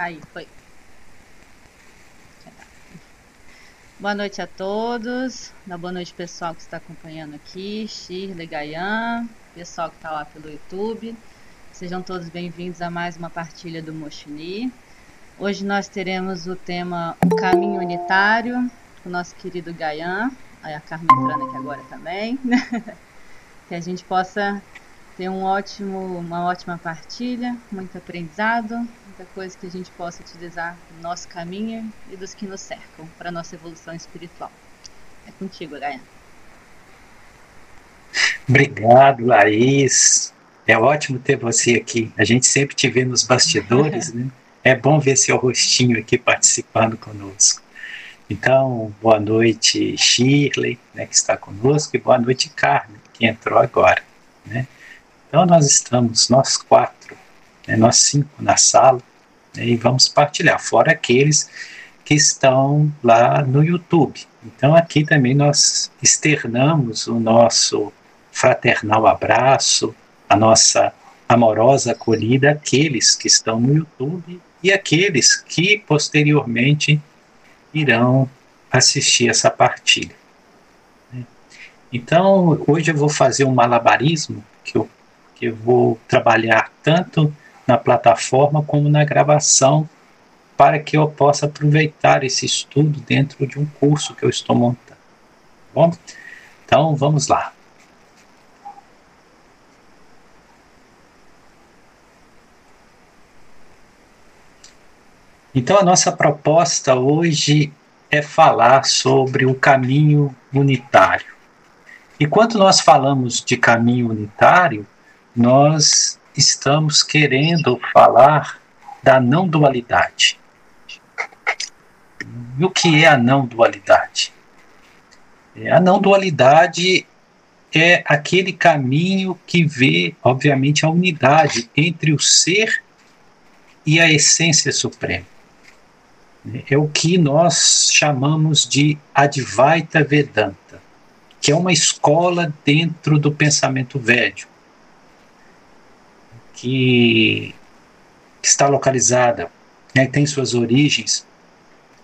Aí, foi. Boa noite a todos. Boa noite, pessoal que está acompanhando aqui. Shirley, Gayan, pessoal que está lá pelo YouTube. Sejam todos bem-vindos a mais uma partilha do Mochini. Hoje nós teremos o tema O Caminho Unitário, com o nosso querido Gayan. A Carmen entrando aqui agora também. que a gente possa ter um ótimo, uma ótima partilha, muito aprendizado, muita coisa que a gente possa utilizar no nosso caminho e dos que nos cercam para nossa evolução espiritual. É contigo, Gaia. Obrigado, Laís. É ótimo ter você aqui. A gente sempre te vê nos bastidores, né? É bom ver seu rostinho aqui participando conosco. Então, boa noite, Shirley, né, que está conosco, e boa noite, Carmen, que entrou agora. Né? Então nós estamos, nós quatro, né, nós cinco na sala, e vamos partilhar, fora aqueles que estão lá no YouTube. Então aqui também nós externamos o nosso fraternal abraço, a nossa amorosa acolhida àqueles que estão no YouTube e aqueles que posteriormente irão assistir essa partilha. Então, hoje eu vou fazer um malabarismo que eu que eu vou trabalhar tanto na plataforma como na gravação para que eu possa aproveitar esse estudo dentro de um curso que eu estou montando. Tá bom? Então vamos lá. Então a nossa proposta hoje é falar sobre o caminho unitário. E quando nós falamos de caminho unitário, nós estamos querendo falar da não dualidade. E o que é a não dualidade? É, a não dualidade é aquele caminho que vê, obviamente, a unidade entre o ser e a essência suprema. É o que nós chamamos de Advaita Vedanta, que é uma escola dentro do pensamento védico que, está localizada, né, tem suas origens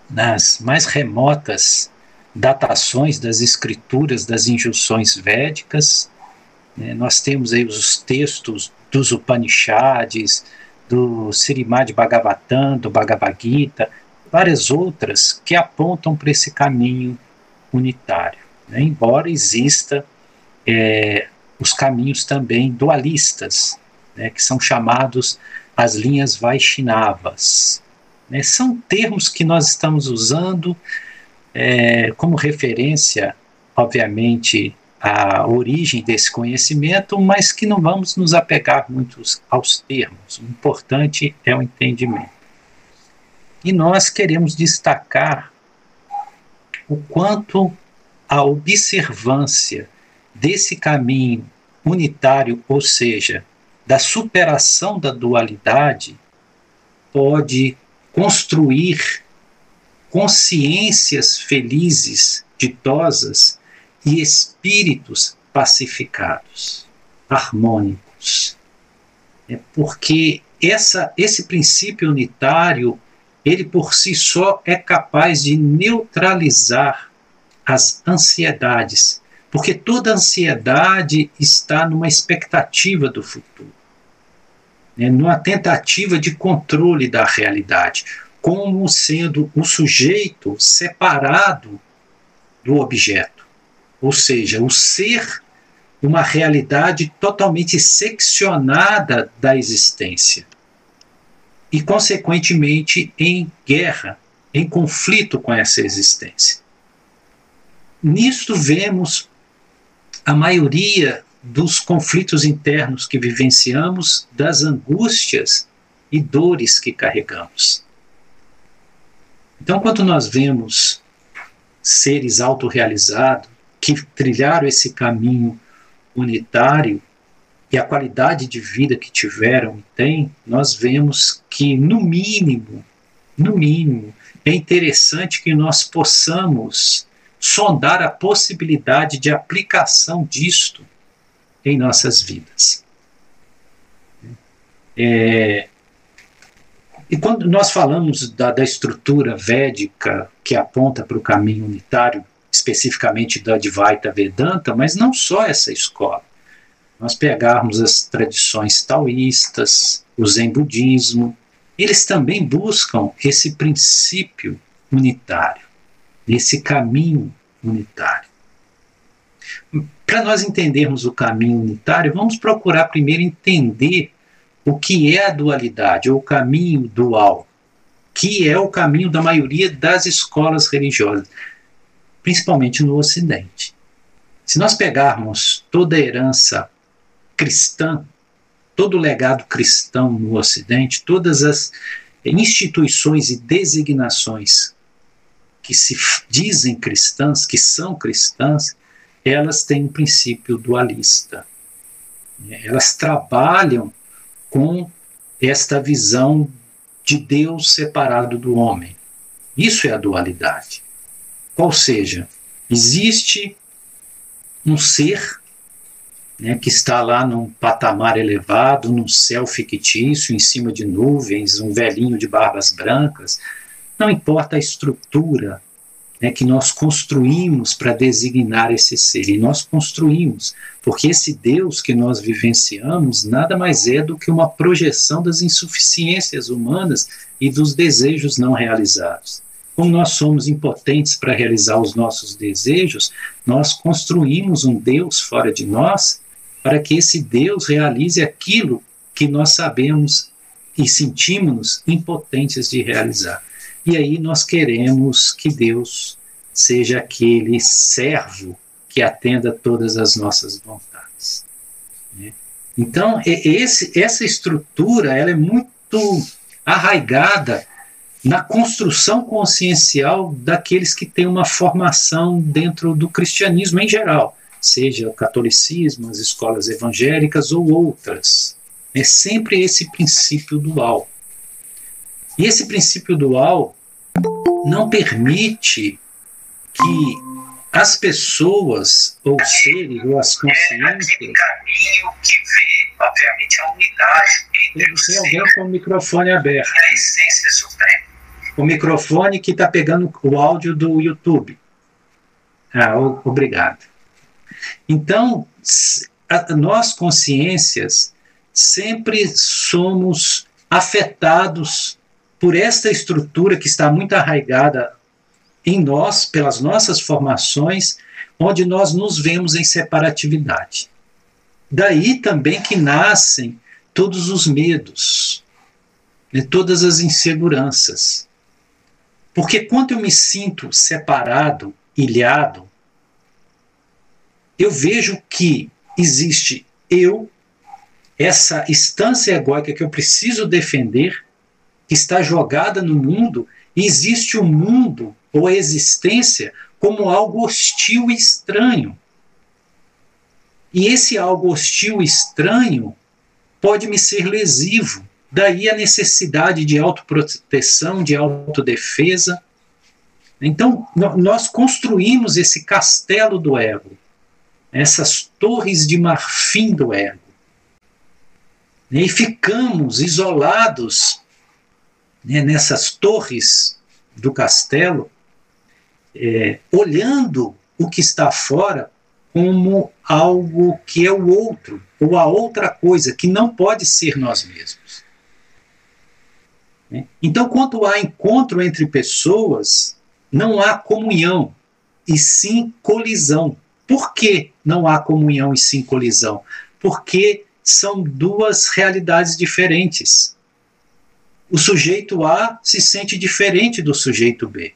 nas mais remotas datações das escrituras das injunções védicas. Né, nós temos aí os textos dos Upanishads, do Sirimad Bhagavatam, do Bhagavad Gita, várias outras que apontam para esse caminho unitário. Né, embora exista é, os caminhos também dualistas, né, que são chamados as linhas Vaishnavas. Né, são termos que nós estamos usando é, como referência, obviamente, à origem desse conhecimento, mas que não vamos nos apegar muito aos termos. O importante é o entendimento. E nós queremos destacar o quanto a observância desse caminho unitário, ou seja, da superação da dualidade pode construir consciências felizes, ditosas e espíritos pacificados, harmônicos. É porque essa, esse princípio unitário, ele por si só é capaz de neutralizar as ansiedades, porque toda ansiedade está numa expectativa do futuro né, numa tentativa de controle da realidade, como sendo o sujeito separado do objeto, ou seja, o ser uma realidade totalmente seccionada da existência e, consequentemente, em guerra, em conflito com essa existência. Nisto vemos a maioria dos conflitos internos que vivenciamos, das angústias e dores que carregamos. Então, quando nós vemos seres autorrealizados que trilharam esse caminho unitário e a qualidade de vida que tiveram e têm, nós vemos que, no mínimo, no mínimo, é interessante que nós possamos sondar a possibilidade de aplicação disto em nossas vidas. É, E quando nós falamos da, da estrutura védica que aponta para o caminho unitário, especificamente da Advaita Vedanta, mas não só essa escola. Nós pegarmos as tradições taoístas, o Zen budismo, eles também buscam esse princípio unitário, esse caminho unitário. Para nós entendermos o caminho unitário, vamos procurar primeiro entender o que é a dualidade, ou o caminho dual, que é o caminho da maioria das escolas religiosas, principalmente no Ocidente. Se nós pegarmos toda a herança cristã, todo o legado cristão no Ocidente, todas as instituições e designações que se dizem cristãs, que são cristãs, elas têm um princípio dualista. Elas trabalham com esta visão de Deus separado do homem. Isso é a dualidade. Ou seja, existe um ser né, que está lá num patamar elevado, num céu fictício, em cima de nuvens, um velhinho de barbas brancas. Não importa a estrutura né, que nós construímos para designar esse ser. E nós construímos, porque esse Deus que nós vivenciamos nada mais é do que uma projeção das insuficiências humanas e dos desejos não realizados. Como nós somos impotentes para realizar os nossos desejos, nós construímos um Deus fora de nós para que esse Deus realize aquilo que nós sabemos e sentimos impotentes de realizar. E aí nós queremos que Deus seja aquele servo que atenda todas as nossas vontades. Né? Então, esse, essa estrutura ela é muito arraigada na construção consciencial daqueles que têm uma formação dentro do cristianismo em geral, seja o catolicismo, as escolas evangélicas ou outras. É sempre esse princípio dual. E esse princípio dual não permite que as pessoas, ou seres, ou as consciências. É caminho que vê, obviamente, a unidade entre Tem alguém com o microfone aberto. a essência suprema. O microfone que está pegando o áudio do YouTube. Ah, obrigado. Então, nós, consciências, sempre somos afetados por esta estrutura que está muito arraigada em nós, pelas nossas formações, onde nós nos vemos em separatividade. Daí também que nascem todos os medos, né, todas as inseguranças. Porque quando eu me sinto separado, ilhado, eu vejo que existe eu, essa instância egóica que eu preciso defender, que está jogada no mundo, existe o mundo ou a existência como algo hostil e estranho. E esse algo hostil e estranho pode me ser lesivo. Daí a necessidade de autoproteção, de autodefesa. Então, nós construímos esse castelo do ego, essas torres de marfim do ego. E ficamos isolados né, nessas torres do castelo, é, olhando o que está fora como algo que é o outro, ou a outra coisa, que não pode ser nós mesmos. Né? Então, quando há encontro entre pessoas, não há comunhão, e sim colisão. Por que não há comunhão e sim colisão? Porque são duas realidades diferentes o sujeito A se sente diferente do sujeito B.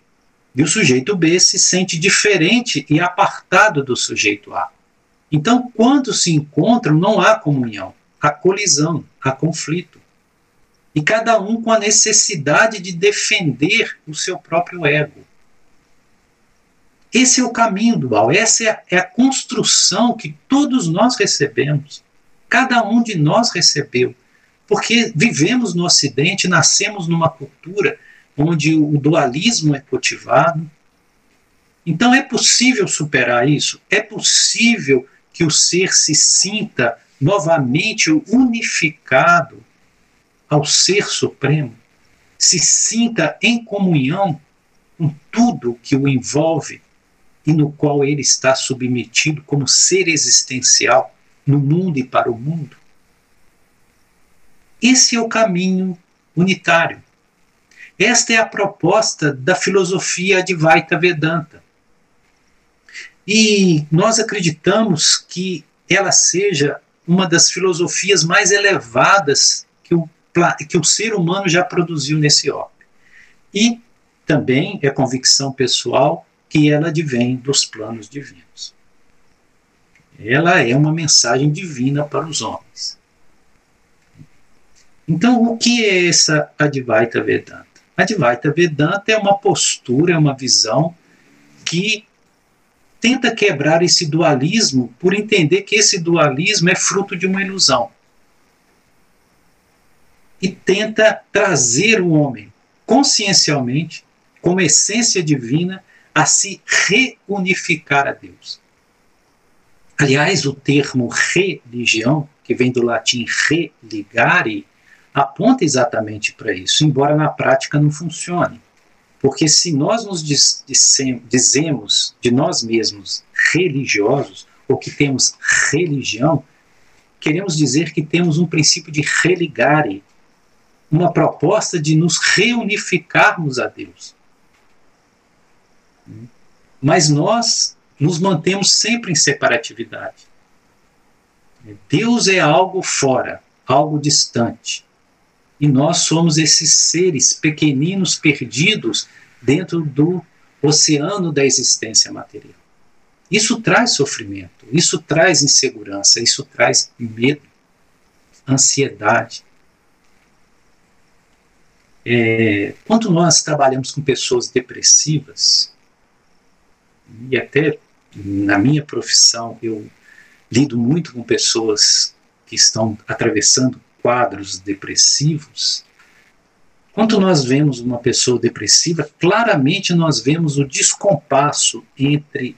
E o sujeito B se sente diferente e apartado do sujeito A. Então, quando se encontram, não há comunhão, há colisão, há conflito. E cada um com a necessidade de defender o seu próprio ego. Esse é o caminho dual, essa é a, é a construção que todos nós recebemos. Cada um de nós recebeu porque vivemos no Ocidente, nascemos numa cultura onde o dualismo é cultivado. Então é possível superar isso? É possível que o ser se sinta novamente unificado ao Ser Supremo? se sinta em comunhão com tudo que o envolve e no qual ele está submetido como ser existencial no mundo e para o mundo. Esse é o caminho unitário. Esta é a proposta da filosofia Advaita Vedanta. E nós acreditamos que ela seja uma das filosofias mais elevadas que o, que o ser humano já produziu nesse orbe. E também é convicção pessoal que ela advém dos planos divinos. Ela é uma mensagem divina para os homens. Então, o que é essa Advaita Vedanta? Advaita Vedanta é uma postura, é uma visão que tenta quebrar esse dualismo por entender que esse dualismo é fruto de uma ilusão. E tenta trazer o homem consciencialmente, como essência divina, a se reunificar a Deus. Aliás, o termo religião, que vem do latim religare, aponta exatamente para isso, embora na prática não funcione. Porque se nós nos dizemos de nós mesmos religiosos, ou que temos religião, queremos dizer que temos um princípio de religare, uma proposta de nos reunificarmos a Deus. Mas nós nos mantemos sempre em separatividade. Deus é algo fora, algo distante. E nós somos esses seres pequeninos perdidos dentro do oceano da existência material. Isso traz sofrimento, isso traz insegurança, isso traz medo, ansiedade. É, quando nós trabalhamos com pessoas depressivas, e até na minha profissão eu lido muito com pessoas que estão atravessando quadros depressivos, quando nós vemos uma pessoa depressiva, claramente nós vemos o descompasso entre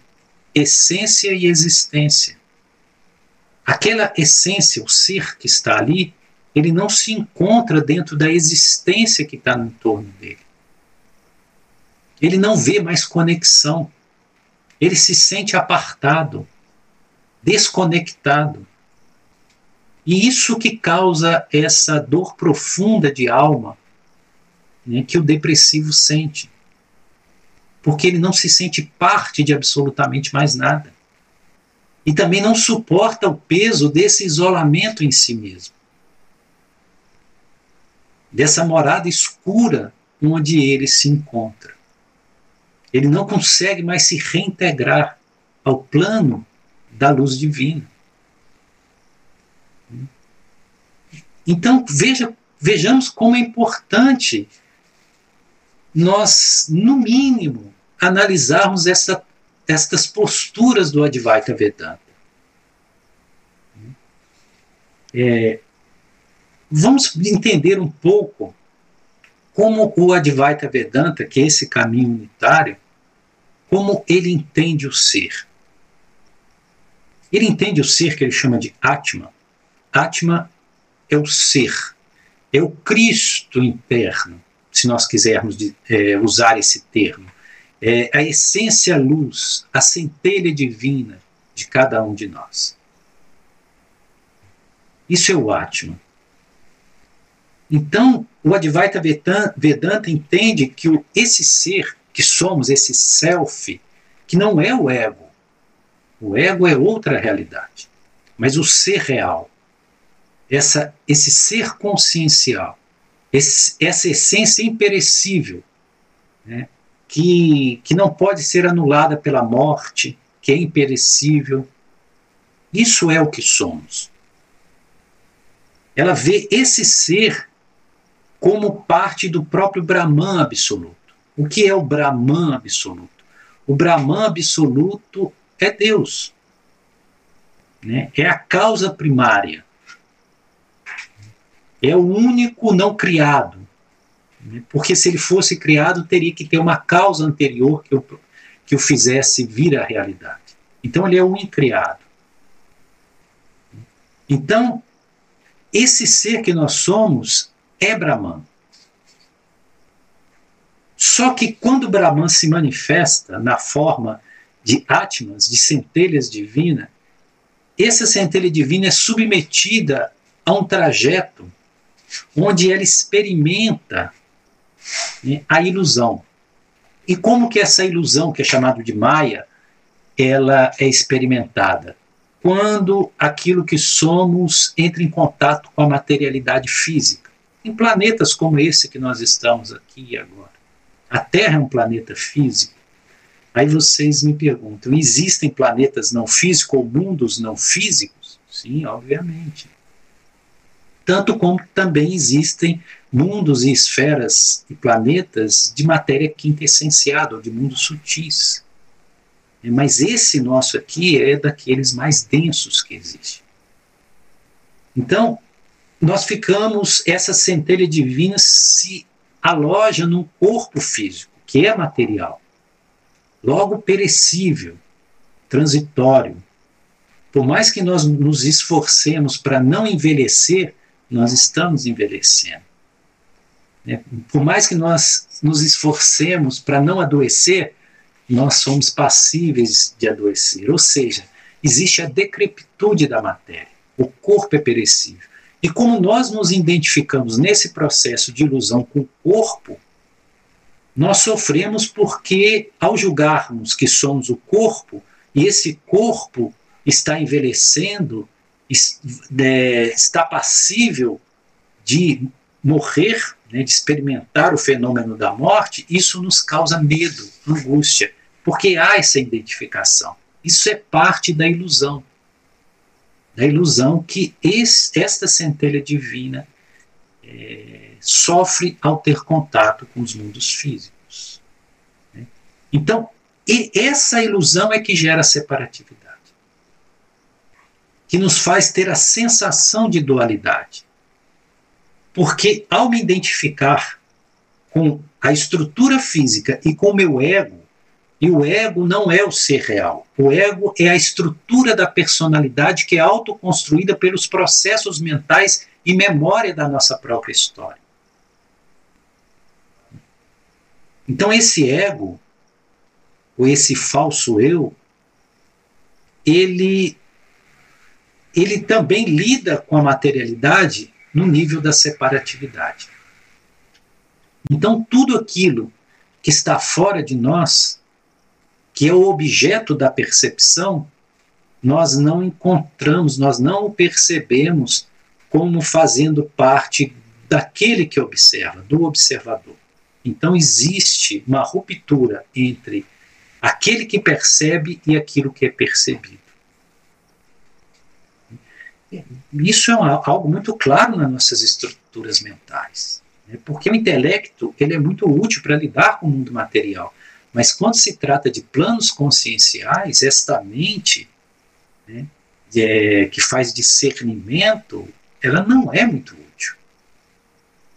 essência e existência. Aquela essência, o ser que está ali, ele não se encontra dentro da existência que está no entorno dele. Ele não vê mais conexão. Ele se sente apartado, desconectado. E isso que causa essa dor profunda de alma né, que o depressivo sente. Porque ele não se sente parte de absolutamente mais nada. E também não suporta o peso desse isolamento em si mesmo. Dessa morada escura onde ele se encontra. Ele não consegue mais se reintegrar ao plano da luz divina. Então, veja, vejamos como é importante nós, no mínimo, analisarmos essa, estas posturas do Advaita Vedanta. É, vamos entender um pouco como o Advaita Vedanta, que é esse caminho unitário, como ele entende o ser. Ele entende o ser que ele chama de Atma. Atma é o ser, é o Cristo interno, se nós quisermos de, é, usar esse termo. É a essência luz, a centelha divina de cada um de nós. Isso é o Atman. Então, o Advaita Vedanta entende que esse ser que somos, esse self, que não é o ego. O ego é outra realidade. Mas o ser real, essa, esse ser consciencial, esse, essa essência imperecível, né, que, que não pode ser anulada pela morte, que é imperecível. Isso é o que somos. Ela vê esse ser como parte do próprio Brahman absoluto. O que é o Brahman absoluto? O Brahman absoluto é Deus. Né? É a causa primária é o único não criado. Né? Porque se ele fosse criado, teria que ter uma causa anterior que o, que o fizesse vir à realidade. Então ele é o incriado. Então, esse ser que nós somos é Brahman. Só que quando Brahman se manifesta na forma de Atmas, de centelhas divinas, essa centelha divina é submetida a um trajeto onde ela experimenta né, a ilusão. E como que essa ilusão, que é chamada de Maya, ela é experimentada? Quando aquilo que somos entra em contato com a materialidade física. Em planetas como esse que nós estamos aqui agora. A Terra é um planeta físico. Aí vocês me perguntam: existem planetas não físicos ou mundos não físicos? Sim, obviamente. Tanto como também existem mundos e esferas e planetas de matéria quintessenciada, ou de mundos sutis. Mas esse nosso aqui é daqueles mais densos que existem. Então, nós ficamos, essa centelha divina se aloja num corpo físico, que é material logo perecível, transitório. Por mais que nós nos esforcemos para não envelhecer, nós estamos envelhecendo. Né? Por mais que nós nos esforcemos para não adoecer, nós somos passíveis de adoecer. Ou seja, existe a decrepitude da matéria. O corpo é perecível. E como nós nos identificamos nesse processo de ilusão com o corpo, nós sofremos porque, ao julgarmos que somos o corpo, e esse corpo está envelhecendo, está passível de morrer, né, de experimentar o fenômeno da morte, isso nos causa medo, angústia, porque há essa identificação. Isso é parte da ilusão. Da ilusão que esse, esta centelha divina é, sofre ao ter contato com os mundos físicos. Né? Então, essa ilusão é que gera separatividade, que nos faz ter a sensação de dualidade. Porque ao me identificar com a estrutura física e com o meu ego, e o ego não é o ser real. O ego é a estrutura da personalidade que é autoconstruída pelos processos mentais e memória da nossa própria história. Então, esse ego, ou esse falso eu, ele, ele também lida com a materialidade no nível da separatividade. Então, tudo aquilo que está fora de nós, que é o objeto da percepção, nós não encontramos, nós não o percebemos como fazendo parte daquele que observa, do observador. Então existe uma ruptura entre aquele que percebe e aquilo que é percebido. Isso é algo muito claro nas nossas estruturas mentais, né? porque o intelecto ele é muito útil para lidar com o mundo material, mas quando se trata de planos conscienciais, esta mente né, é, que faz discernimento, ela não é muito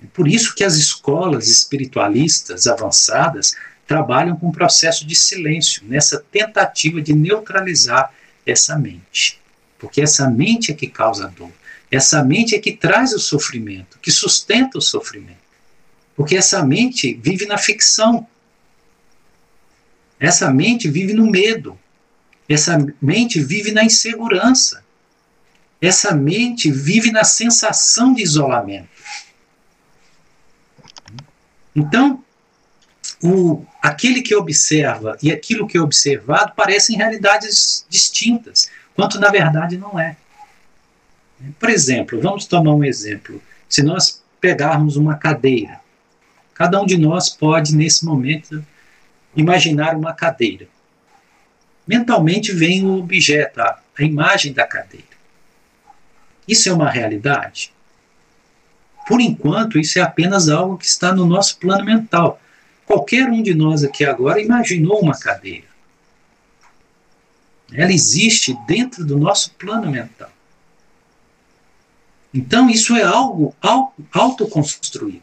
é por isso que as escolas espiritualistas avançadas trabalham com um processo de silêncio, nessa tentativa de neutralizar essa mente. Porque essa mente é que causa dor. Essa mente é que traz o sofrimento, que sustenta o sofrimento. Porque essa mente vive na ficção. Essa mente vive no medo. Essa mente vive na insegurança. Essa mente vive na sensação de isolamento. Então, o, aquele que observa e aquilo que é observado parecem realidades distintas, quanto na verdade não é. Por exemplo, vamos tomar um exemplo. Se nós pegarmos uma cadeira, cada um de nós pode, nesse momento, imaginar uma cadeira. Mentalmente vem o objeto, a, a imagem da cadeira. Isso é uma realidade? Por enquanto, isso é apenas algo que está no nosso plano mental. Qualquer um de nós aqui agora imaginou uma cadeira. Ela existe dentro do nosso plano mental. Então, isso é algo autoconstruído,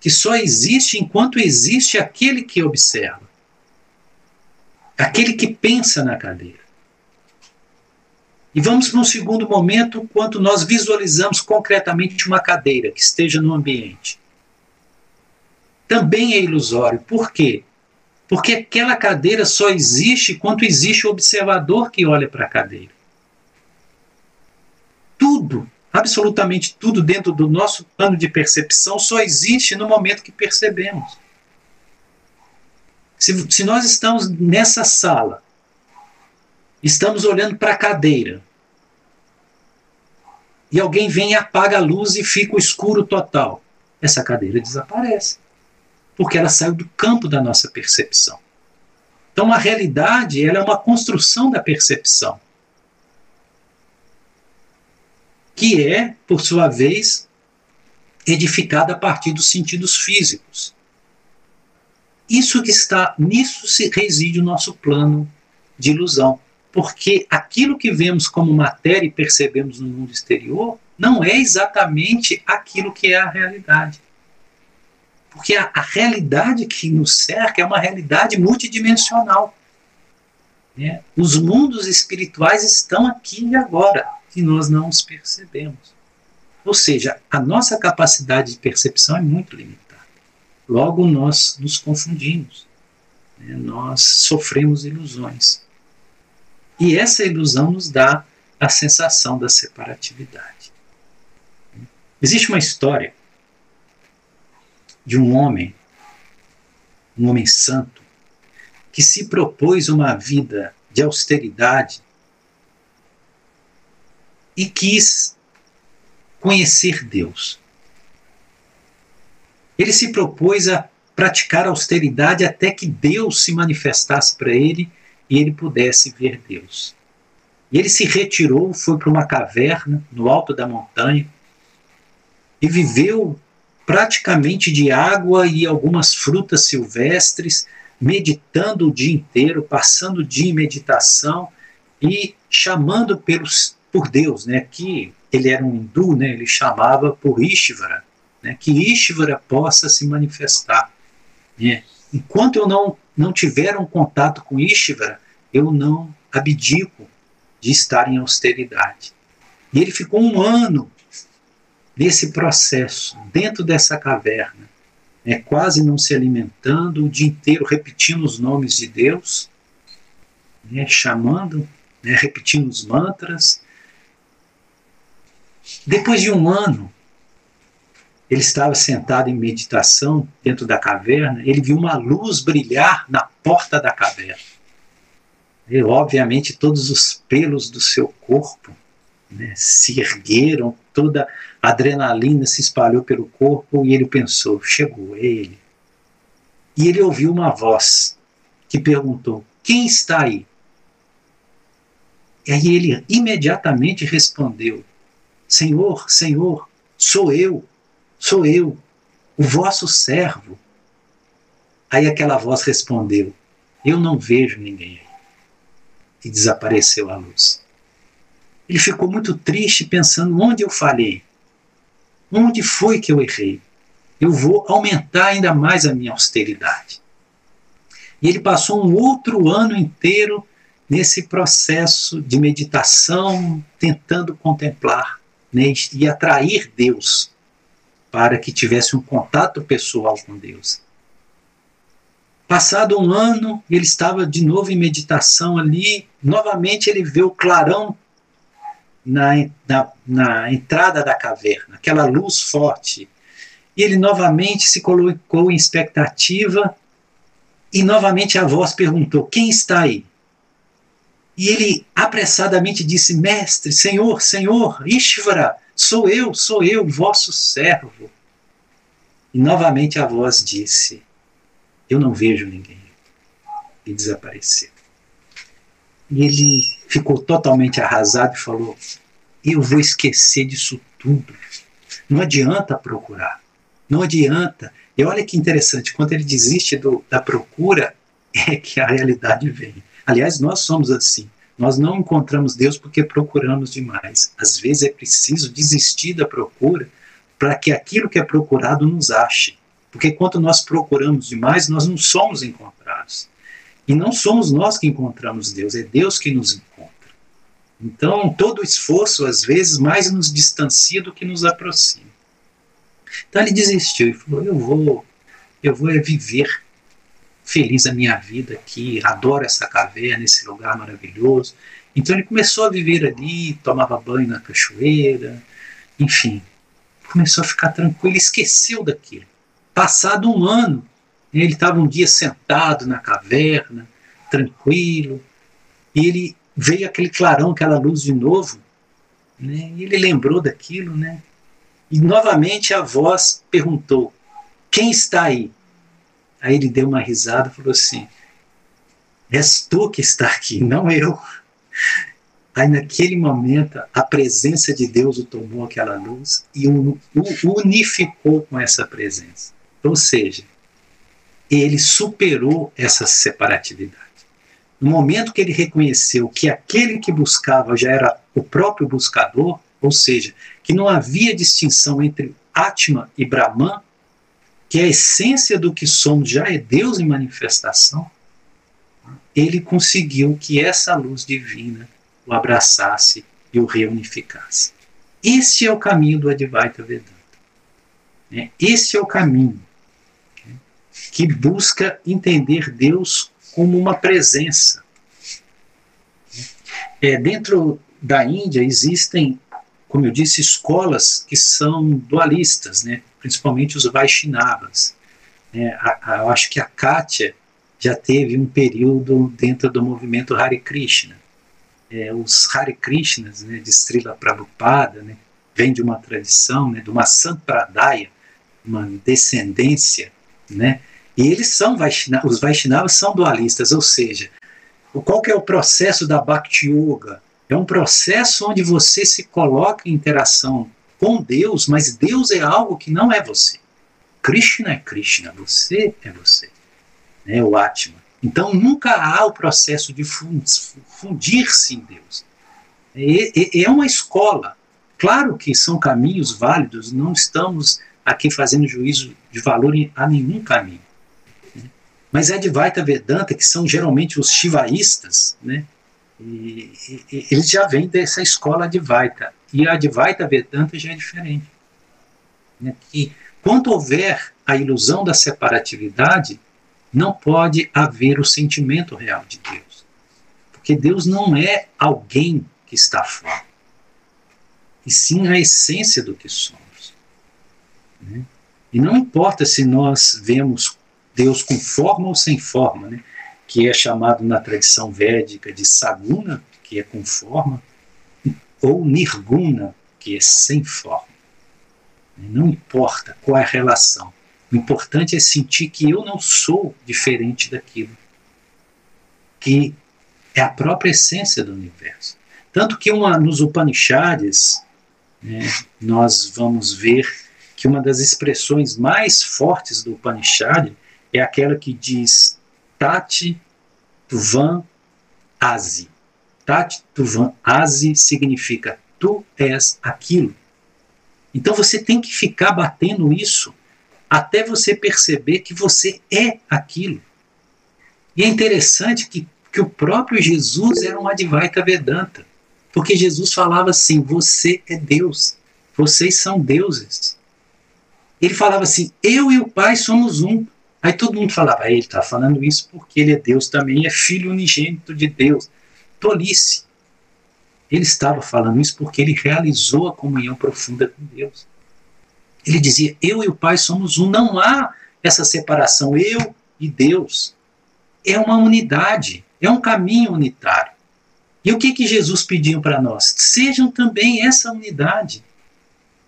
que só existe enquanto existe aquele que observa, aquele que pensa na cadeira. E vamos para um segundo momento, quando nós visualizamos concretamente uma cadeira que esteja no ambiente. também é ilusório. Por quê? Porque aquela cadeira só existe quando existe o observador que olha para a cadeira. Tudo, absolutamente tudo dentro do nosso plano de percepção só existe no momento que percebemos. Se, se nós estamos nessa sala, estamos olhando para a cadeira, e alguém vem e apaga a luz e fica o escuro total, essa cadeira desaparece. Porque ela saiu do campo da nossa percepção. Então a realidade ela é uma construção da percepção. Que é, por sua vez, edificada a partir dos sentidos físicos. Isso que está, nisso se reside o nosso plano de ilusão porque aquilo que vemos como matéria e percebemos no mundo exterior não é exatamente aquilo que é a realidade. Porque a, a realidade que nos cerca é uma realidade multidimensional. Né? Os mundos espirituais estão aqui e agora, e nós não os percebemos. Ou seja, a nossa capacidade de percepção é muito limitada. Logo, nós nos confundimos, né? nós sofremos ilusões. E essa ilusão nos dá a sensação da separatividade. Existe uma história de um homem, um homem santo, que se propôs uma vida de austeridade e quis conhecer Deus. Ele se propôs a praticar austeridade até que Deus se manifestasse para ele e ele pudesse ver Deus. E ele se retirou, foi para uma caverna no alto da montanha e viveu praticamente de água e algumas frutas silvestres, meditando o dia inteiro, passando o dia em meditação e chamando pelos, por Deus, né, que ele era um hindu, né, ele chamava por Ishvara, né, que Ishvara possa se manifestar. Né. Enquanto eu não, não tiver um contato com Ishvara, eu não abdico de estar em austeridade. E ele ficou um ano nesse processo, dentro dessa caverna, né, quase não se alimentando, o dia inteiro repetindo os nomes de Deus, né, chamando, né, repetindo os mantras. Depois de um ano, ele estava sentado em meditação dentro da caverna, ele viu uma luz brilhar na porta da caverna. E, obviamente, todos os pelos do seu corpo né, se ergueram, toda a adrenalina se espalhou pelo corpo e ele pensou: chegou, é ele. E ele ouviu uma voz que perguntou: Quem está aí? E aí ele imediatamente respondeu: Senhor, Senhor, sou eu, sou eu, o vosso servo. Aí aquela voz respondeu: Eu não vejo ninguém e desapareceu a luz. Ele ficou muito triste pensando onde eu falhei. Onde foi que eu errei? Eu vou aumentar ainda mais a minha austeridade. E ele passou um outro ano inteiro nesse processo de meditação, tentando contemplar né, e atrair Deus para que tivesse um contato pessoal com Deus. Passado um ano, ele estava de novo em meditação ali. Novamente ele vê o clarão na, na, na entrada da caverna, aquela luz forte. E ele novamente se colocou em expectativa. E novamente a voz perguntou: Quem está aí? E ele apressadamente disse: Mestre, Senhor, Senhor, Ishvara, sou eu, sou eu, vosso servo. E novamente a voz disse: eu não vejo ninguém. E desapareceu. E ele ficou totalmente arrasado e falou: Eu vou esquecer disso tudo. Não adianta procurar. Não adianta. E olha que interessante, quando ele desiste do, da procura, é que a realidade vem. Aliás, nós somos assim. Nós não encontramos Deus porque procuramos demais. Às vezes é preciso desistir da procura para que aquilo que é procurado nos ache. Porque quando nós procuramos demais, nós não somos encontrados. E não somos nós que encontramos Deus, é Deus que nos. Então, todo esforço, às vezes, mais nos distancia do que nos aproxima. Então, ele desistiu e falou: Eu vou eu vou viver feliz a minha vida aqui, adoro essa caverna, esse lugar maravilhoso. Então ele começou a viver ali, tomava banho na cachoeira, enfim, começou a ficar tranquilo, esqueceu daquilo. Passado um ano, ele estava um dia sentado na caverna, tranquilo, e ele veio aquele clarão, aquela luz de novo, né? e ele lembrou daquilo, né? E novamente a voz perguntou: Quem está aí? Aí ele deu uma risada e falou assim: És tu que está aqui, não eu. Aí naquele momento a presença de Deus o tomou aquela luz e o, o unificou com essa presença. Ou seja, ele superou essa separatividade. No momento que ele reconheceu que aquele que buscava já era o próprio buscador, ou seja, que não havia distinção entre Atma e Brahman, que a essência do que somos já é Deus em manifestação, ele conseguiu que essa luz divina o abraçasse e o reunificasse. Esse é o caminho do Advaita Vedanta. Né? Esse é o caminho né? que busca entender Deus como uma presença. É, dentro da Índia existem, como eu disse, escolas que são dualistas, né? principalmente os Vaishnavas. É, a, a, eu acho que a Kátia já teve um período dentro do movimento Hare Krishna. É, os Hare Krishnas, né, de Srila Prabhupada, né, vem de uma tradição, né, de uma sampradaya, uma descendência, né, e eles são Vaishnavas, os Vaishnavas são dualistas, ou seja, qual que é o processo da Bhakti Yoga? É um processo onde você se coloca em interação com Deus, mas Deus é algo que não é você. Krishna é Krishna, você é você. É o Atma. Então nunca há o processo de fundir-se em Deus. É, é, é uma escola. Claro que são caminhos válidos, não estamos aqui fazendo juízo de valor a nenhum caminho. Mas é de Vaita Vedanta, que são geralmente os shivaístas, né? E, e, eles já vêm dessa escola de Vaita. E a Advaita Vedanta já é diferente. Né? Que, quando houver a ilusão da separatividade, não pode haver o sentimento real de Deus. Porque Deus não é alguém que está fora, e sim a essência do que somos. Né? E não importa se nós vemos Deus com forma ou sem forma, né? que é chamado na tradição védica de saguna, que é com forma, ou nirguna, que é sem forma. Não importa qual é a relação. O importante é sentir que eu não sou diferente daquilo, que é a própria essência do universo. Tanto que uma, nos Upanishads, né, nós vamos ver que uma das expressões mais fortes do Upanishad é aquela que diz Tati Tuvan Asi. Tati Tuvan Asi significa tu és aquilo. Então você tem que ficar batendo isso até você perceber que você é aquilo. E é interessante que, que o próprio Jesus era um Advaita Vedanta, porque Jesus falava assim: você é Deus, vocês são deuses. Ele falava assim: eu e o Pai somos um. Aí todo mundo falava: ele está falando isso porque ele é Deus também, é filho unigênito de Deus. Tolice. Ele estava falando isso porque ele realizou a comunhão profunda com Deus. Ele dizia: Eu e o Pai somos um. Não há essa separação, eu e Deus. É uma unidade, é um caminho unitário. E o que, que Jesus pediu para nós? Sejam também essa unidade.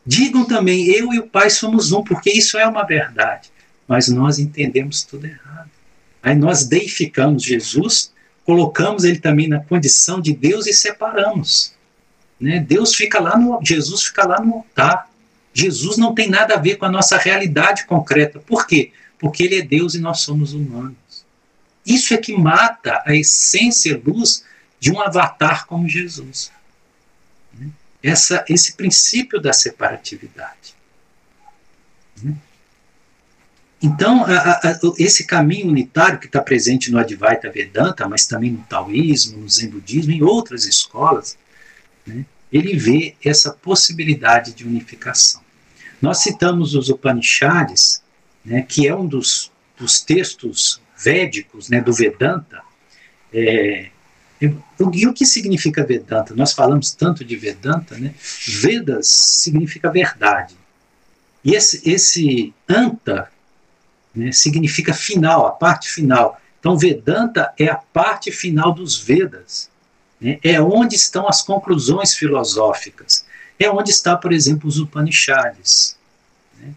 Digam também, eu e o Pai somos um, porque isso é uma verdade. Mas nós entendemos tudo errado. Aí nós deificamos Jesus colocamos ele também na condição de Deus e separamos. Né? Deus fica lá no Jesus fica lá no altar. Jesus não tem nada a ver com a nossa realidade concreta. Por quê? Porque ele é Deus e nós somos humanos. Isso é que mata a essência luz de um avatar como Jesus. Né? Essa, esse princípio da separatividade. Então, a, a, esse caminho unitário que está presente no Advaita Vedanta, mas também no taoísmo, no zen budismo, em outras escolas, né, ele vê essa possibilidade de unificação. Nós citamos os Upanishads né, que é um dos, dos textos védicos, né, do Vedanta, é, e o que significa Vedanta? Nós falamos tanto de Vedanta, né? Vedas significa verdade. E esse, esse anta né, significa final, a parte final. Então, Vedanta é a parte final dos Vedas. Né? É onde estão as conclusões filosóficas. É onde está, por exemplo, os Upanishads. Né?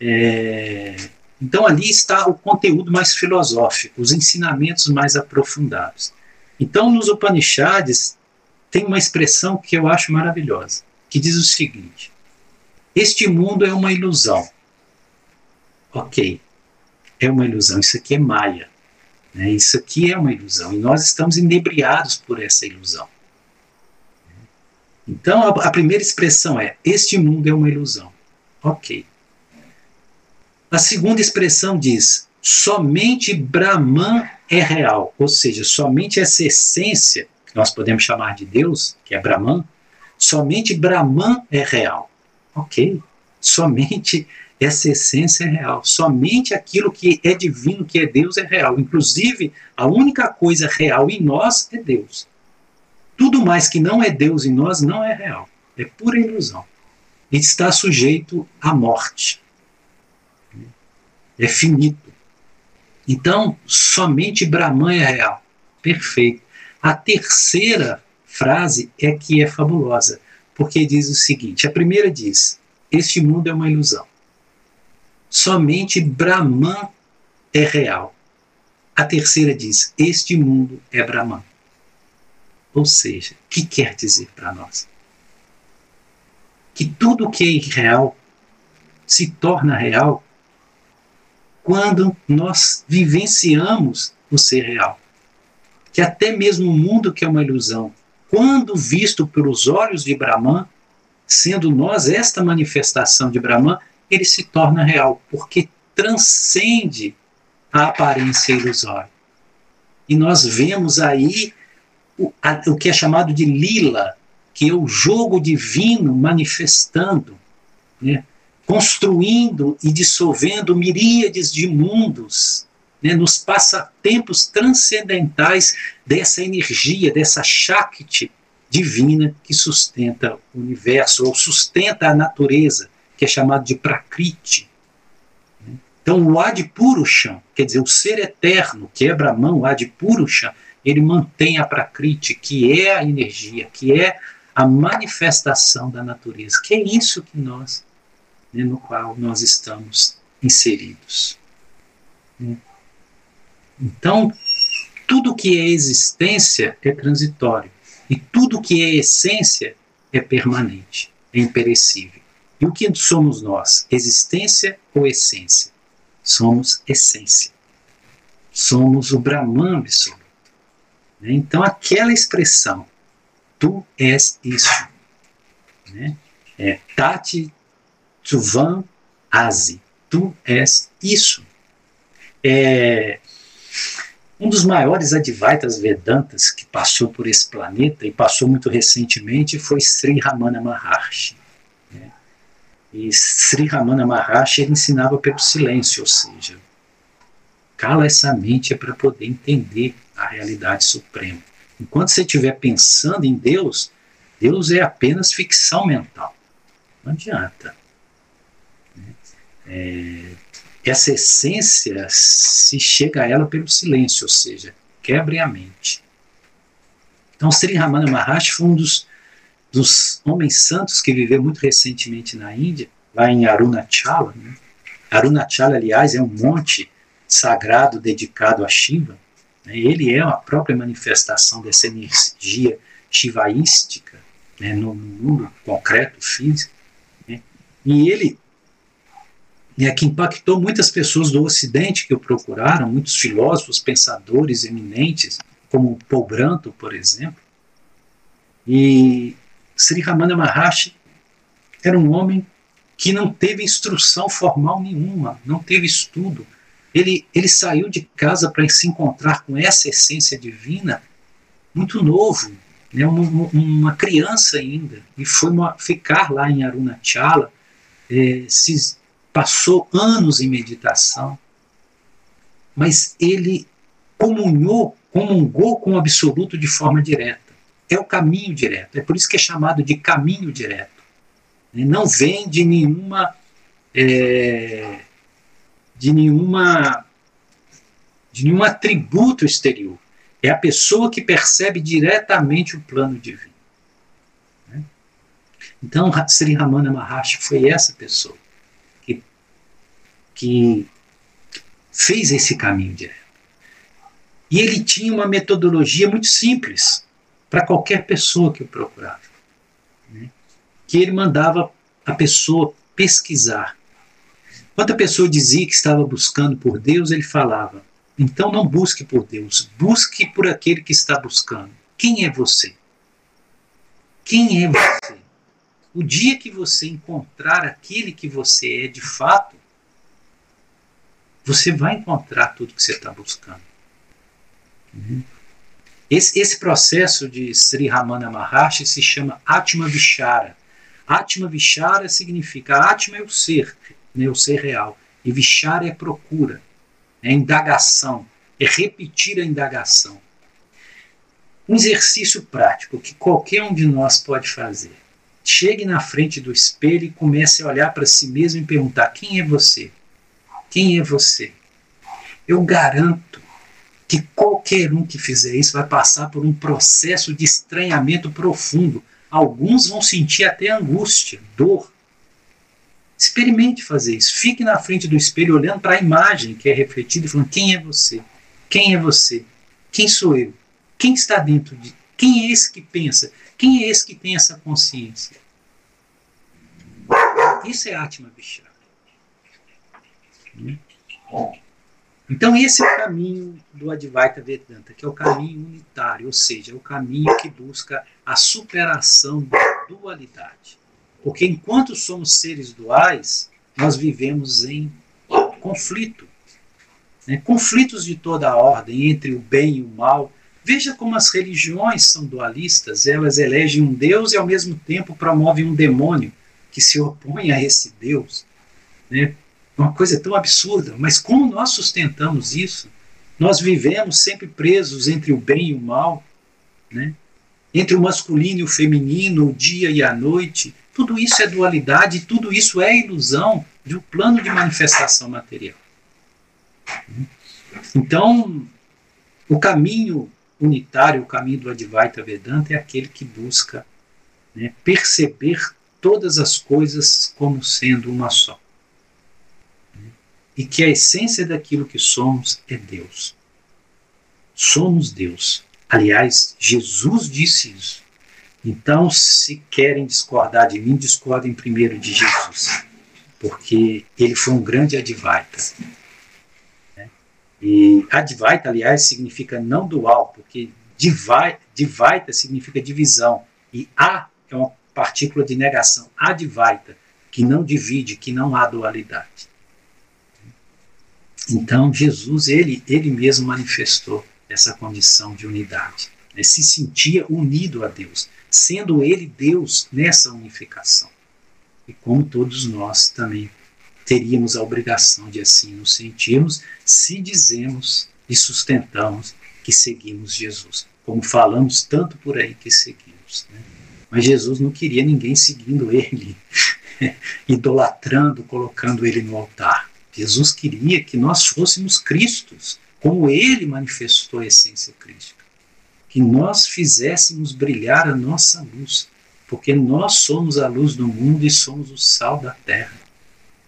É, então, ali está o conteúdo mais filosófico, os ensinamentos mais aprofundados. Então, nos Upanishads, tem uma expressão que eu acho maravilhosa, que diz o seguinte: Este mundo é uma ilusão. Ok, é uma ilusão, isso aqui é Maia. Né? Isso aqui é uma ilusão, e nós estamos inebriados por essa ilusão. Então, a, a primeira expressão é: Este mundo é uma ilusão. Ok. A segunda expressão diz: somente Brahman é real, ou seja, somente essa essência, que nós podemos chamar de Deus, que é Brahman, somente Brahman é real. Ok, somente essa essência é real, somente aquilo que é divino, que é Deus, é real. Inclusive, a única coisa real em nós é Deus. Tudo mais que não é Deus em nós não é real, é pura ilusão. E está sujeito à morte. É finito. Então, somente Brahman é real. Perfeito. A terceira frase é que é fabulosa, porque diz o seguinte: a primeira diz, este mundo é uma ilusão. Somente Brahman é real. A terceira diz, este mundo é Brahman. Ou seja, o que quer dizer para nós? Que tudo que é irreal se torna real quando nós vivenciamos o ser real. Que até mesmo o mundo que é uma ilusão, quando visto pelos olhos de Brahman, sendo nós esta manifestação de Brahman, ele se torna real, porque transcende a aparência ilusória. E nós vemos aí o, a, o que é chamado de lila, que é o jogo divino manifestando, né? construindo e dissolvendo miríades de mundos né, nos passatempos transcendentais dessa energia, dessa Shakti divina que sustenta o universo, ou sustenta a natureza, que é chamado de Prakriti. Então, o Adipurusha, quer dizer, o ser eterno, que é Brahman, o Adipurusha, ele mantém a Prakriti, que é a energia, que é a manifestação da natureza, que é isso que nós né, no qual nós estamos inseridos. Né? Então, tudo que é existência é transitório e tudo que é essência é permanente, é imperecível. E o que somos nós? Existência ou essência? Somos essência. Somos o Brahman absoluto. Né? Então, aquela expressão, tu és isso, né? é Tati Tuvan Asi. Tu és isso. É, um dos maiores Advaitas Vedantas que passou por esse planeta e passou muito recentemente foi Sri Ramana Maharshi. E Sri Ramana Maharshi ele ensinava pelo silêncio, ou seja, cala essa mente para poder entender a realidade suprema. Enquanto você estiver pensando em Deus, Deus é apenas ficção mental. Não adianta. É, essa essência se chega a ela pelo silêncio, ou seja, quebre a mente. Então, Sri Ramana Maharshi foi um dos, dos homens santos que viveu muito recentemente na Índia, lá em Arunachala. Né? Arunachala, aliás, é um monte sagrado dedicado a Shiva. Né? Ele é a própria manifestação dessa energia shivaística né? no, mundo concreto, físico. Né? E ele né, que impactou muitas pessoas do Ocidente que o procuraram, muitos filósofos, pensadores eminentes, como Paul Branto, por exemplo. E Sri Ramana Maharshi era um homem que não teve instrução formal nenhuma, não teve estudo. Ele, ele saiu de casa para se encontrar com essa essência divina muito novo, né, uma, uma criança ainda, e foi ficar lá em Arunachala, eh, se passou anos em meditação, mas ele comunhou, comungou com o absoluto de forma direta. É o caminho direto. É por isso que é chamado de caminho direto. Não vem de nenhuma é, de nenhuma de nenhum atributo exterior. É a pessoa que percebe diretamente o plano divino. Né? Então, Sri Ramana Maharshi foi essa pessoa que, que fez esse caminho direto. E ele tinha uma metodologia muito simples para qualquer pessoa que o procurava. Né? Que ele mandava a pessoa pesquisar. Quando a pessoa dizia que estava buscando por Deus, ele falava: então não busque por Deus, busque por aquele que está buscando. Quem é você? Quem é você? O dia que você encontrar aquele que você é de fato, você vai encontrar tudo que você está buscando. Uhum. Esse, esse, processo de Sri Ramana Maharshi se chama Atma Vichara. Atma Vichara significa Atma é o ser, né, o ser real, e Vichara é procura é indagação, é repetir a indagação. Um exercício prático que qualquer um de nós pode fazer. Chegue na frente do espelho e comece a olhar para si mesmo e perguntar: quem é você? Quem é você? Eu garanto que qualquer um que fizer isso vai passar por um processo de estranhamento profundo. Alguns vão sentir até angústia, dor, Experimente fazer isso. Fique na frente do espelho olhando para a imagem que é refletida e falando: quem é você? Quem é você? Quem sou eu? Quem está dentro de. Quem é esse que pensa? Quem é esse que tem essa consciência? Isso é Atma Vichara. Então, esse é o caminho do Advaita Vedanta, que é o caminho unitário, ou seja, é o caminho que busca a superação da dualidade. Porque enquanto somos seres duais, nós vivemos em conflito. Né? Conflitos de toda a ordem entre o bem e o mal. Veja como as religiões são dualistas, elas elegem um Deus e ao mesmo tempo promovem um demônio que se opõe a esse Deus. Né? Uma coisa tão absurda, mas como nós sustentamos isso? Nós vivemos sempre presos entre o bem e o mal, né? entre o masculino e o feminino, o dia e a noite, tudo isso é dualidade, tudo isso é ilusão de um plano de manifestação material. Então, o caminho unitário, o caminho do Advaita Vedanta é aquele que busca né, perceber todas as coisas como sendo uma só. E que a essência daquilo que somos é Deus. Somos Deus. Aliás, Jesus disse isso. Então, se querem discordar de mim, discordem primeiro de Jesus, porque ele foi um grande Advaita. Né? E Advaita, aliás, significa não dual, porque Dvaita significa divisão, e A é uma partícula de negação, Advaita, que não divide, que não há dualidade. Então, Jesus, ele, ele mesmo manifestou essa condição de unidade, né? se sentia unido a Deus sendo ele Deus nessa unificação. E como todos nós também teríamos a obrigação de assim nos sentirmos se dizemos e sustentamos que seguimos Jesus, como falamos tanto por aí que seguimos. Né? Mas Jesus não queria ninguém seguindo ele, idolatrando, colocando ele no altar. Jesus queria que nós fôssemos Cristos, como ele manifestou a essência crística que nós fizéssemos brilhar a nossa luz, porque nós somos a luz do mundo e somos o sal da terra.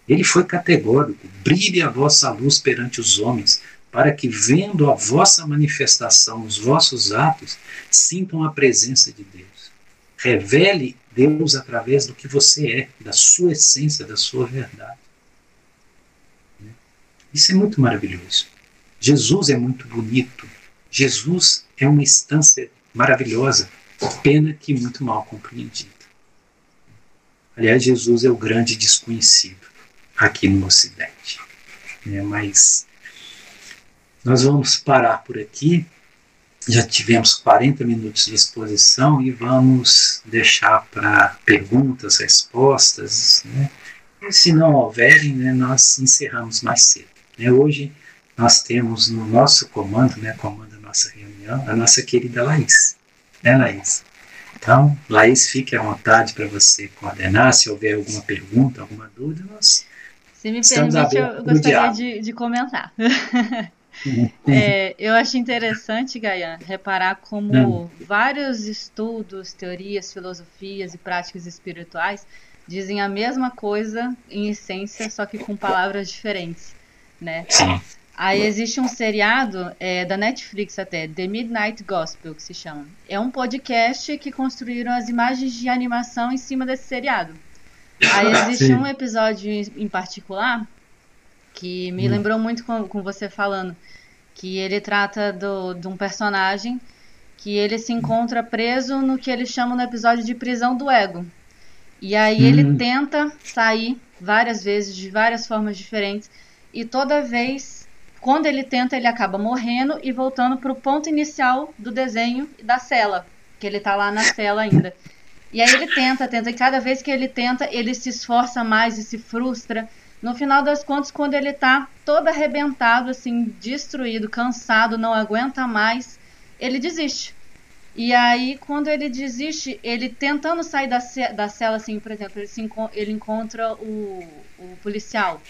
Ele foi categórico: brilhe a vossa luz perante os homens, para que, vendo a vossa manifestação, os vossos atos, sintam a presença de Deus. Revele Deus através do que você é, da sua essência, da sua verdade. Isso é muito maravilhoso. Jesus é muito bonito. Jesus é uma instância maravilhosa, pena que muito mal compreendida. Aliás, Jesus é o grande desconhecido aqui no Ocidente. Né? Mas nós vamos parar por aqui. Já tivemos 40 minutos de exposição e vamos deixar para perguntas, respostas. Né? se não houverem, né, nós encerramos mais cedo. Né? Hoje nós temos no nosso comando, né, comando da nossa reunião, a nossa querida Laís. Né, Laís? Então, Laís, fique à vontade para você coordenar. Se houver alguma pergunta, alguma dúvida, nós. Se me permite, eu gostaria de, de, comentar. é, eu acho interessante, Gaia, reparar como hum. vários estudos, teorias, filosofias e práticas espirituais dizem a mesma coisa em essência, só que com palavras diferentes, né? Sim. Aí existe um seriado é, da Netflix até, The Midnight Gospel, que se chama. É um podcast que construíram as imagens de animação em cima desse seriado. Aí existe Sim. um episódio em particular que me hum. lembrou muito com, com você falando, que ele trata do, de um personagem que ele se encontra preso no que eles chamam no episódio de prisão do ego. E aí ele hum. tenta sair várias vezes, de várias formas diferentes, e toda vez quando ele tenta, ele acaba morrendo e voltando para o ponto inicial do desenho da cela, que ele está lá na cela ainda. E aí ele tenta, tenta, e cada vez que ele tenta, ele se esforça mais e se frustra. No final das contas, quando ele está todo arrebentado, assim, destruído, cansado, não aguenta mais, ele desiste. E aí, quando ele desiste, ele tentando sair da, da cela, assim, por exemplo, ele, se, ele encontra o, o policial.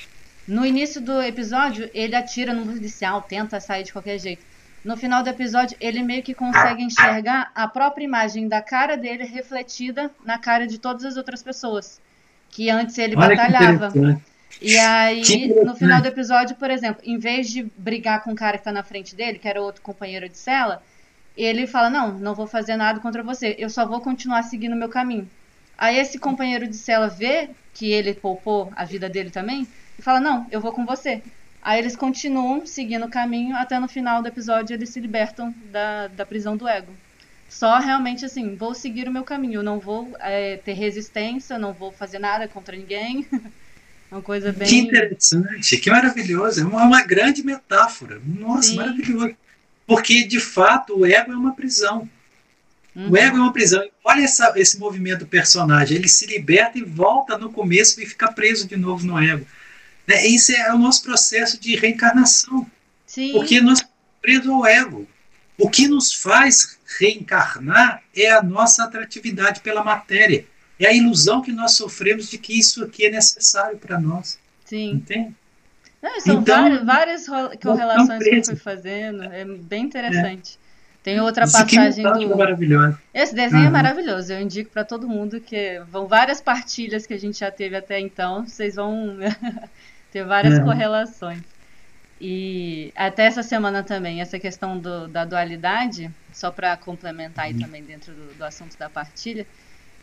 No início do episódio, ele atira no policial, tenta sair de qualquer jeito. No final do episódio, ele meio que consegue enxergar a própria imagem da cara dele refletida na cara de todas as outras pessoas. Que antes ele Olha batalhava. E aí, no final do episódio, por exemplo, em vez de brigar com o cara que tá na frente dele, que era outro companheiro de cela, ele fala: Não, não vou fazer nada contra você, eu só vou continuar seguindo o meu caminho. Aí esse companheiro de cela vê que ele poupou a vida dele também e fala: Não, eu vou com você. Aí eles continuam seguindo o caminho até no final do episódio eles se libertam da, da prisão do ego. Só realmente assim, vou seguir o meu caminho, não vou é, ter resistência, não vou fazer nada contra ninguém. Uma coisa bem. Que interessante, que maravilhoso. É uma, uma grande metáfora. Nossa, Sim. maravilhoso. Porque, de fato, o ego é uma prisão. Uhum. O ego é uma prisão. Olha essa, esse movimento do personagem. Ele se liberta e volta no começo e fica preso de novo no ego. Né? Isso é o nosso processo de reencarnação. Sim. Porque nós presos ao ego. O que nos faz reencarnar é a nossa atratividade pela matéria. É a ilusão que nós sofremos de que isso aqui é necessário para nós. Sim. Entende? Não, são então, várias, várias correlações que eu fui fazendo. É bem interessante. É. Tem outra passagem do. Maravilhoso. Esse desenho uhum. é maravilhoso. Eu indico para todo mundo que vão várias partilhas que a gente já teve até então. Vocês vão ter várias uhum. correlações. E até essa semana também, essa questão do, da dualidade, só para complementar aí uhum. também dentro do, do, assunto da partilha,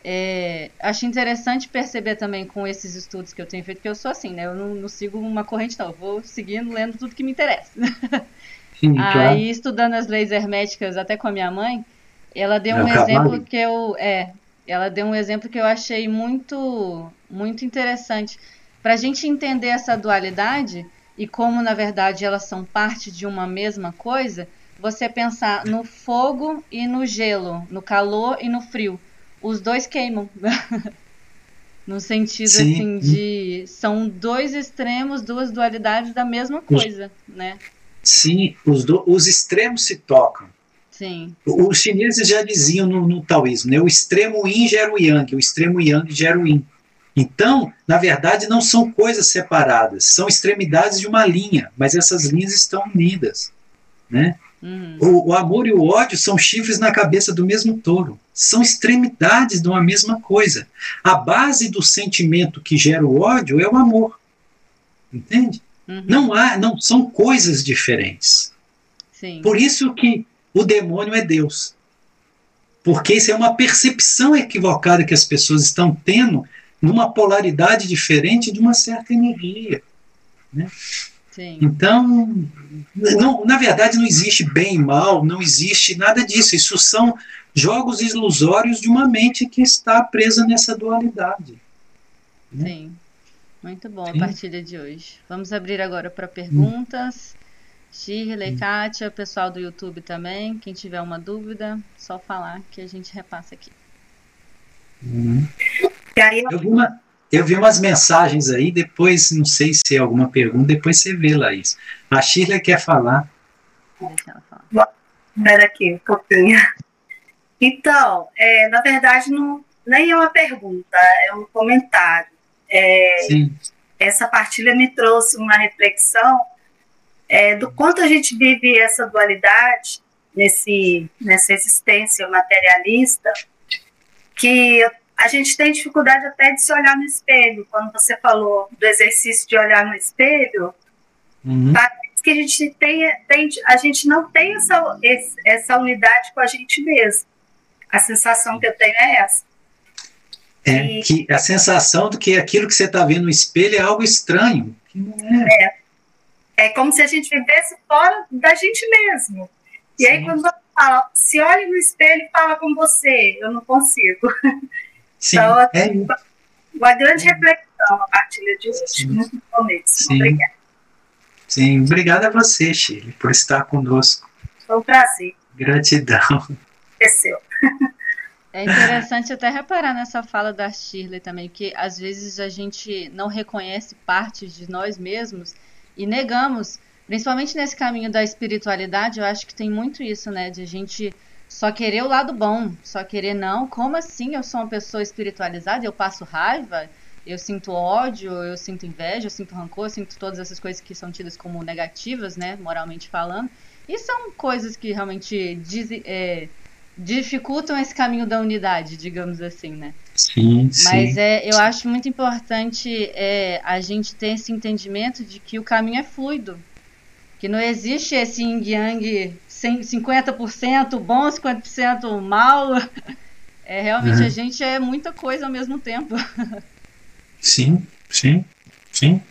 é, acho interessante perceber também com esses estudos que eu tenho feito, que eu sou assim, né? Eu não, não sigo uma corrente, não. Eu vou seguindo, lendo tudo que me interessa. Sim, Aí, claro. estudando as leis herméticas até com a minha mãe, ela deu é um exemplo que eu. É, ela deu um exemplo que eu achei muito, muito interessante. Para a gente entender essa dualidade e como, na verdade, elas são parte de uma mesma coisa, você pensar no fogo e no gelo, no calor e no frio. Os dois queimam. no sentido Sim. assim de são dois extremos, duas dualidades da mesma coisa, né? Sim, os, do, os extremos se tocam. Sim. Os chineses já diziam no, no taoísmo, né? O extremo yin gera o yang, o extremo yang gera o yin. Então, na verdade, não são coisas separadas, são extremidades de uma linha, mas essas linhas estão unidas, né? Uhum. O, o, amor e o ódio são chifres na cabeça do mesmo touro. São extremidades de uma mesma coisa. A base do sentimento que gera o ódio é o amor. Entende? Uhum. Não há, não são coisas diferentes. Sim. Por isso que o demônio é Deus. Porque isso é uma percepção equivocada que as pessoas estão tendo numa polaridade diferente de uma certa energia. Né? Sim. Então, não, na verdade, não existe bem e mal, não existe nada disso. Isso são jogos ilusórios de uma mente que está presa nessa dualidade. Né? Sim. Muito bom a partilha de hoje. Vamos abrir agora para perguntas. Shirley, Kátia, pessoal do YouTube também. Quem tiver uma dúvida, só falar que a gente repassa aqui. Hum. Eu vi uma, eu vi umas mensagens aí, depois, não sei se é alguma pergunta, depois você vê, Laís. A Shirley quer falar. Deixa ela falar. Espera aqui um pouquinho. Então, é, na verdade, não, nem é uma pergunta, é um comentário. É, Sim. Essa partilha me trouxe uma reflexão é, do quanto a gente vive essa dualidade nesse, nessa existência materialista, que a gente tem dificuldade até de se olhar no espelho. Quando você falou do exercício de olhar no espelho, uhum. parece que a gente, tem, tem, a gente não tem essa, essa unidade com a gente mesmo. A sensação que eu tenho é essa. É, e, que a sensação de que aquilo que você está vendo no espelho é algo estranho. É. é. É como se a gente vivesse fora da gente mesmo. E Sim. aí, quando você fala, se olhe no espelho e fala com você, eu não consigo. Sim, então, é. uma grande reflexão a partilha de hoje. Sim. Muito bom Sim. Obrigada. Sim, obrigada a você, Chile, por estar conosco. Foi um prazer. Gratidão. Esqueceu. É interessante até reparar nessa fala da Shirley também, que às vezes a gente não reconhece partes de nós mesmos e negamos, principalmente nesse caminho da espiritualidade, eu acho que tem muito isso, né, de a gente só querer o lado bom, só querer não, como assim eu sou uma pessoa espiritualizada, eu passo raiva, eu sinto ódio, eu sinto inveja, eu sinto rancor, eu sinto todas essas coisas que são tidas como negativas, né, moralmente falando. E são coisas que realmente diz, é, dificultam esse caminho da unidade, digamos assim, né? Sim, Mas sim. é, eu acho muito importante é, a gente ter esse entendimento de que o caminho é fluido. Que não existe esse yin yang 50% bom, 50% mal. É, realmente uhum. a gente é muita coisa ao mesmo tempo. Sim, sim, sim.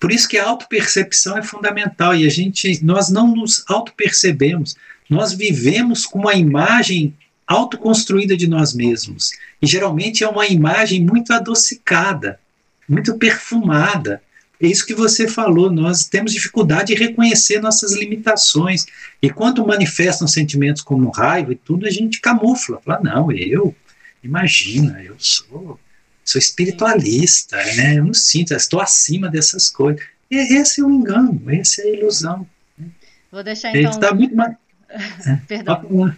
Por isso que a autopercepção é fundamental e a gente, nós não nos autopercebemos, nós vivemos com uma imagem autoconstruída de nós mesmos. E geralmente é uma imagem muito adocicada, muito perfumada. É isso que você falou, nós temos dificuldade de reconhecer nossas limitações. E quando manifestam sentimentos como raiva e tudo, a gente camufla. Fala, não, eu, imagina, eu sou, sou espiritualista, né? eu não sinto, estou acima dessas coisas. E esse é o engano, essa é a ilusão. Vou deixar então. Ele está muito mais. Perdão.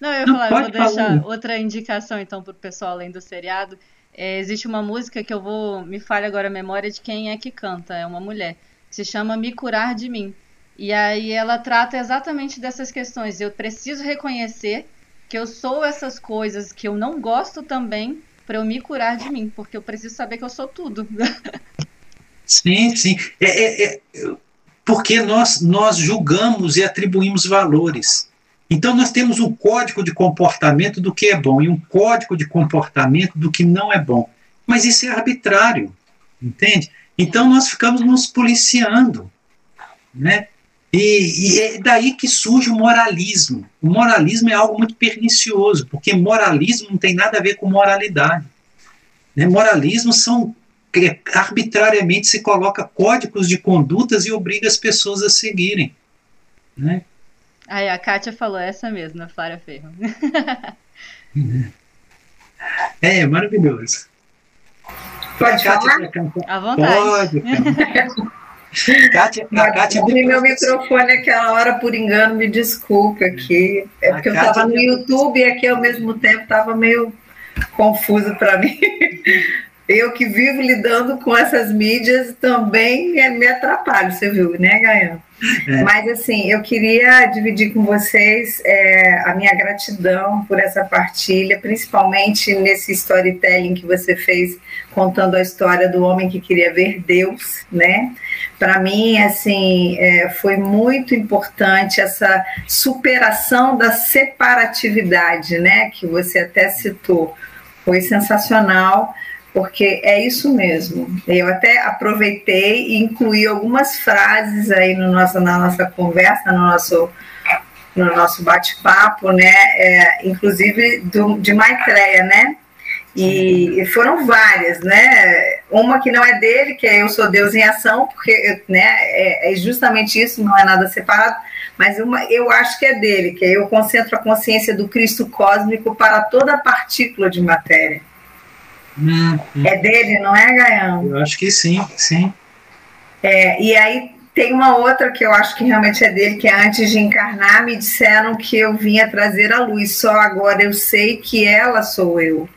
Não, eu ia falar, eu vou deixar falar. outra indicação então para o pessoal além do seriado. É, existe uma música que eu vou. Me falha agora a memória de quem é que canta, é uma mulher, que se chama Me Curar de Mim. E aí ela trata exatamente dessas questões. Eu preciso reconhecer que eu sou essas coisas que eu não gosto também para eu me curar de mim, porque eu preciso saber que eu sou tudo. Sim, sim. É, é, é, porque nós, nós julgamos e atribuímos valores. Então, nós temos um código de comportamento do que é bom e um código de comportamento do que não é bom. Mas isso é arbitrário, entende? Então, nós ficamos nos policiando. Né? E, e, é daí que surge o moralismo. O moralismo é algo muito pernicioso, porque moralismo não tem nada a ver com moralidade. Né? Moralismo são arbitrariamente se coloca códigos de condutas e obriga as pessoas a seguirem. Né? Aí a Kátia falou essa mesmo, a Flávia Ferro. é, é maravilhoso. Pode Kátia falar? À vontade. Pode, Kátia, a Kátia Abri meu microfone aquela hora por engano, me desculpe aqui. É porque eu estava no YouTube e aqui ao mesmo tempo estava meio confuso para mim. Eu que vivo lidando com essas mídias também me atrapalho, você viu, né, Gaian? É. Mas assim, eu queria dividir com vocês é, a minha gratidão por essa partilha, principalmente nesse storytelling que você fez contando a história do homem que queria ver Deus, né? Para mim, assim, é, foi muito importante essa superação da separatividade, né? Que você até citou, foi sensacional porque é isso mesmo. Eu até aproveitei e incluí algumas frases aí no nosso, na nossa conversa, no nosso, no nosso bate-papo, né? É, inclusive do, de Maitreya, né? E, e, foram várias, né? Uma que não é dele, que é Eu Sou Deus em Ação, porque né, é, é justamente isso, não é nada separado, mas uma eu acho que é dele, que é Eu Concentro a Consciência do Cristo Cósmico para toda partícula de matéria Hum, hum. É dele, não é, Gaião? Eu acho que sim, sim. É, e aí tem uma outra que eu acho que realmente é dele, que é antes de encarnar, me disseram que eu vinha trazer a luz, só agora eu sei que ela sou eu.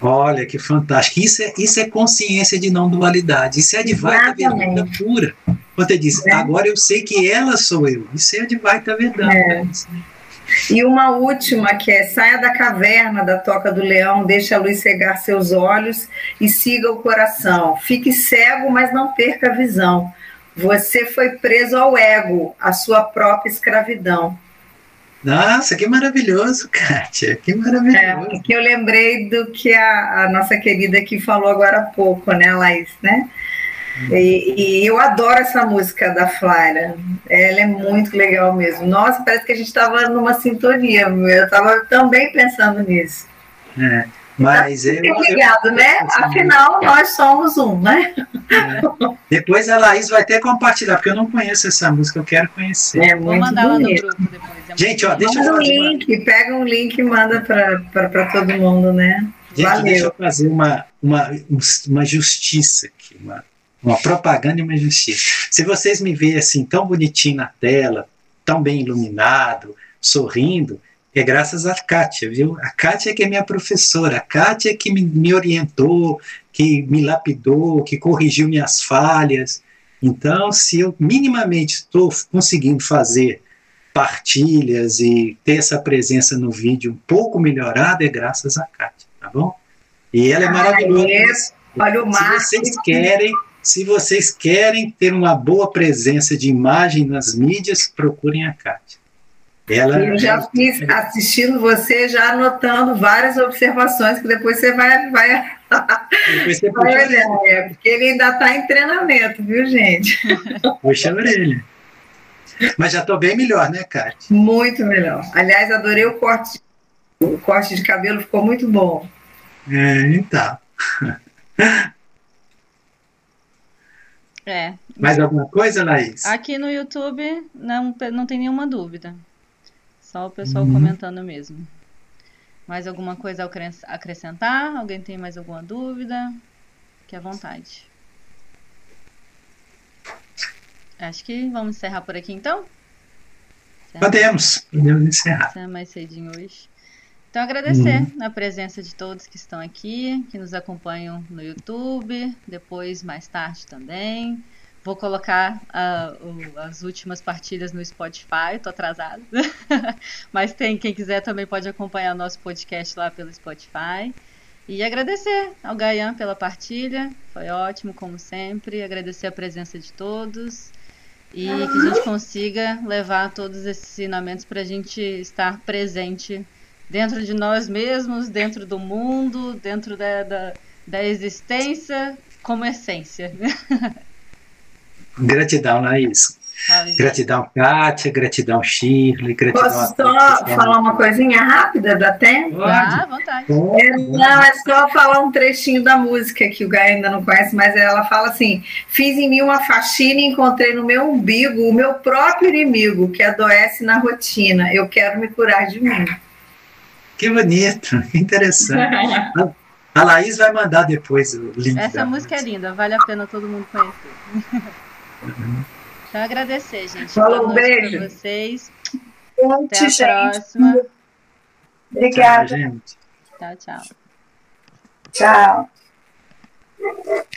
Olha que fantástico. Isso é, isso é consciência de não dualidade. Isso é de Vaita Vedanta pura. Quando ele diz, é. agora eu sei que ela sou eu. Isso é de Vaita Vedanta. É. E uma última que é saia da caverna da toca do leão, deixe a luz cegar seus olhos e siga o coração. Fique cego, mas não perca a visão. Você foi preso ao ego, a sua própria escravidão. Nossa, que maravilhoso, Kátia, que maravilhoso. É, que eu lembrei do que a, a, nossa querida aqui falou agora há pouco, né, Laís, né? E, e, eu adoro essa música da Flara, ela é muito legal mesmo. Nossa, parece que a gente estava numa sintonia, eu estava também pensando nisso. É. Mas tá eu, ligado, eu, né? Afinal, nós somos um, né? É. Depois a Laís vai até compartilhar, porque eu não conheço essa música, eu quero conhecer. É Vou mandar ela no grupo depois. É Gente, ó, deixa manda eu fazer um link, uma... pega um link e manda para todo mundo, né? Gente, Valeu. deixa eu fazer uma, uma, uma justiça aqui, uma, uma propaganda e uma justiça. Se vocês me verem assim, tão bonitinho na tela, tão bem iluminado, sorrindo, é graças a Kátia, viu? A Kátia que é minha professora, a Kátia que me, me orientou, que me lapidou, que corrigiu minhas falhas. Então, se eu minimamente estou conseguindo fazer partilhas e ter essa presença no vídeo um pouco melhorada, é graças a Kátia, tá bom? E ela é maravilhosa. Olha o se vocês querem, se vocês querem ter uma boa presença de imagem nas mídias, procurem a Kátia. Ela, eu já ela, fiz assistindo você, já anotando várias observações que depois você vai, vai, depois você vai olhar, é, porque ele ainda está em treinamento, viu, gente? Puxa a orelha. Mas já estou bem melhor, né, Kátia? Muito melhor. Aliás, adorei o corte. O corte de cabelo ficou muito bom. É, então. É. Mais alguma coisa, Laís? Aqui no YouTube não, não tem nenhuma dúvida. Só o pessoal uhum. comentando mesmo. Mais alguma coisa a acrescentar? Alguém tem mais alguma dúvida? Fique à vontade. Acho que vamos encerrar por aqui então? Podemos, podemos encerrar. Encerrar mais cedinho hoje. Então, agradecer uhum. a presença de todos que estão aqui, que nos acompanham no YouTube, depois, mais tarde também. Vou colocar uh, o, as últimas partidas no Spotify, tô atrasada. Mas tem, quem quiser também pode acompanhar nosso podcast lá pelo Spotify. E agradecer ao Gaian pela partilha, foi ótimo, como sempre. Agradecer a presença de todos e que a gente consiga levar todos esses ensinamentos para a gente estar presente dentro de nós mesmos, dentro do mundo, dentro da, da, da existência como essência. Gratidão, Laís. Gratidão, Kátia, gratidão, Shirley, gratidão. Posso só falar uma coisinha rápida, dá tempo? Ah, vontade. É, não, é só falar um trechinho da música que o Gai ainda não conhece, mas ela fala assim: fiz em mim uma faxina e encontrei no meu umbigo o meu próprio inimigo, que adoece na rotina. Eu quero me curar de mim. Que bonito, interessante. A Laís vai mandar depois o link. Essa música, é linda, vale a pena todo mundo conhecer. Então, agradecer, gente. Falou, um beijo. Pra vocês. Muito, Até a gente. próxima. Obrigada. Tchau, gente. Tchau, tchau. Tchau.